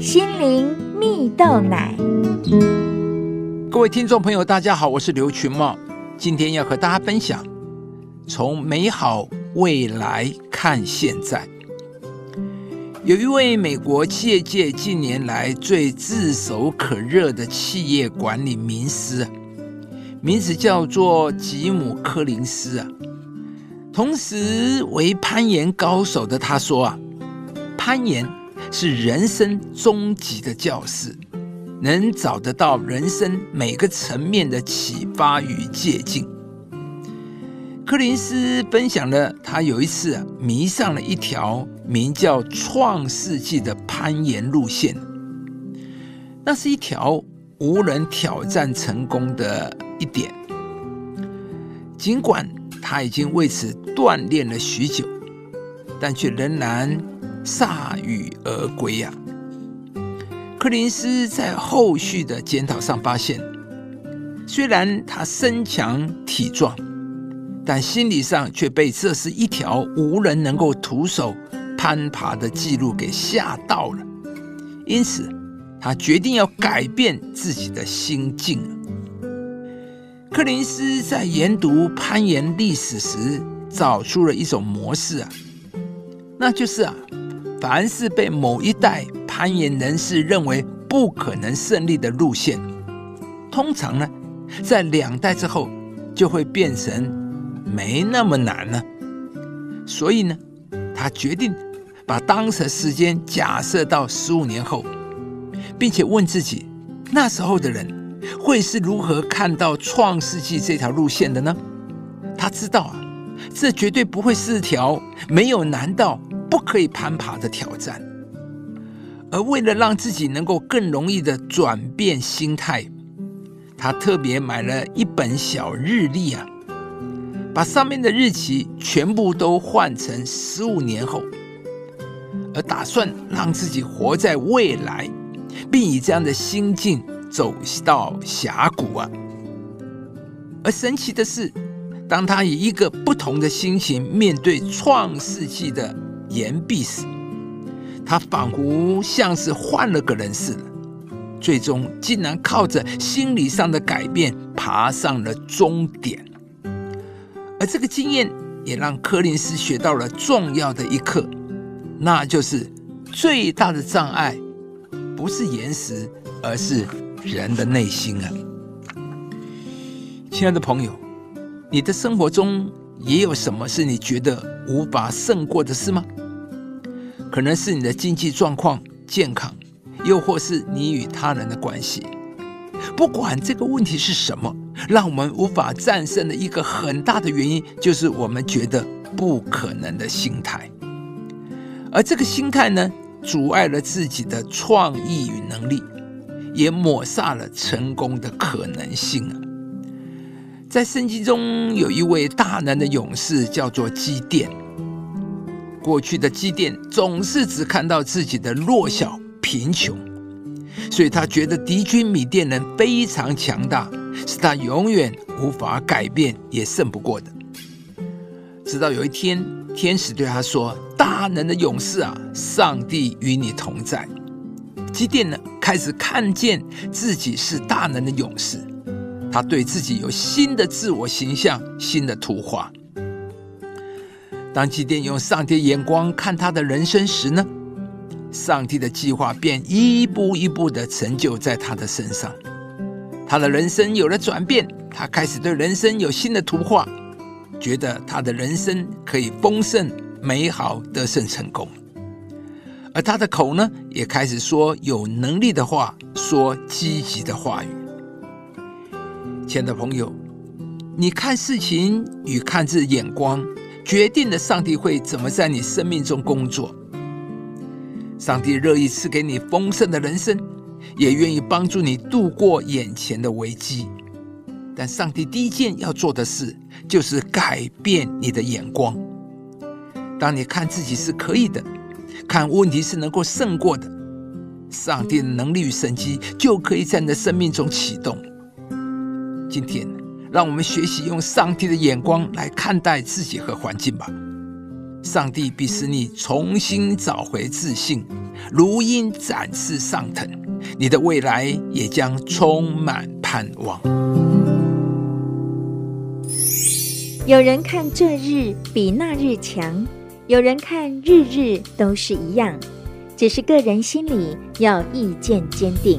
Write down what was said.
心灵蜜豆奶。各位听众朋友，大家好，我是刘群茂，今天要和大家分享从美好未来看现在。有一位美国企业界近年来最炙手可热的企业管理名师，名字叫做吉姆·柯林斯啊。同时为攀岩高手的他说啊，攀岩是人生终极的教室，能找得到人生每个层面的启发与借鉴。柯林斯分享了他有一次迷上了一条名叫“创世纪”的攀岩路线，那是一条无人挑战成功的一点，尽管。他已经为此锻炼了许久，但却仍然铩羽而归呀。柯林斯在后续的检讨上发现，虽然他身强体壮，但心理上却被这是一条无人能够徒手攀爬的记录给吓到了。因此，他决定要改变自己的心境。柯林斯在研读攀岩历史时，找出了一种模式啊，那就是啊，凡是被某一代攀岩人士认为不可能胜利的路线，通常呢，在两代之后就会变成没那么难了。所以呢，他决定把当时时间假设到十五年后，并且问自己，那时候的人。会是如何看到创世纪这条路线的呢？他知道啊，这绝对不会是条没有难道不可以攀爬的挑战。而为了让自己能够更容易的转变心态，他特别买了一本小日历啊，把上面的日期全部都换成十五年后，而打算让自己活在未来，并以这样的心境。走到峡谷啊！而神奇的是，当他以一个不同的心情面对创世纪的岩壁时，他仿佛像是换了个人似的，最终竟然靠着心理上的改变爬上了终点。而这个经验也让柯林斯学到了重要的一课，那就是最大的障碍不是岩石，而是。人的内心啊，亲爱的朋友，你的生活中也有什么是你觉得无法胜过的事吗？可能是你的经济状况、健康，又或是你与他人的关系。不管这个问题是什么，让我们无法战胜的一个很大的原因，就是我们觉得不可能的心态。而这个心态呢，阻碍了自己的创意与能力。也抹杀了成功的可能性啊！在圣经中有一位大能的勇士，叫做基甸。过去的基甸总是只看到自己的弱小、贫穷，所以他觉得敌军米甸人非常强大，是他永远无法改变也胜不过的。直到有一天，天使对他说：“大能的勇士啊，上帝与你同在。”基甸呢，开始看见自己是大能的勇士，他对自己有新的自我形象、新的图画。当基甸用上帝眼光看他的人生时呢，上帝的计划便一步一步的成就在他的身上，他的人生有了转变，他开始对人生有新的图画，觉得他的人生可以丰盛、美好、得胜、成功。而他的口呢，也开始说有能力的话，说积极的话语。亲爱的朋友，你看事情与看字眼光，决定了上帝会怎么在你生命中工作。上帝乐意赐给你丰盛的人生，也愿意帮助你度过眼前的危机。但上帝第一件要做的事，就是改变你的眼光。当你看自己是可以的。看问题是能够胜过的，上帝的能力与神迹就可以在你的生命中启动。今天，让我们学习用上帝的眼光来看待自己和环境吧。上帝必使你重新找回自信，如鹰展翅上腾，你的未来也将充满盼望。有人看这日比那日强，有人看日日都是一样，只是个人心里要意见坚定。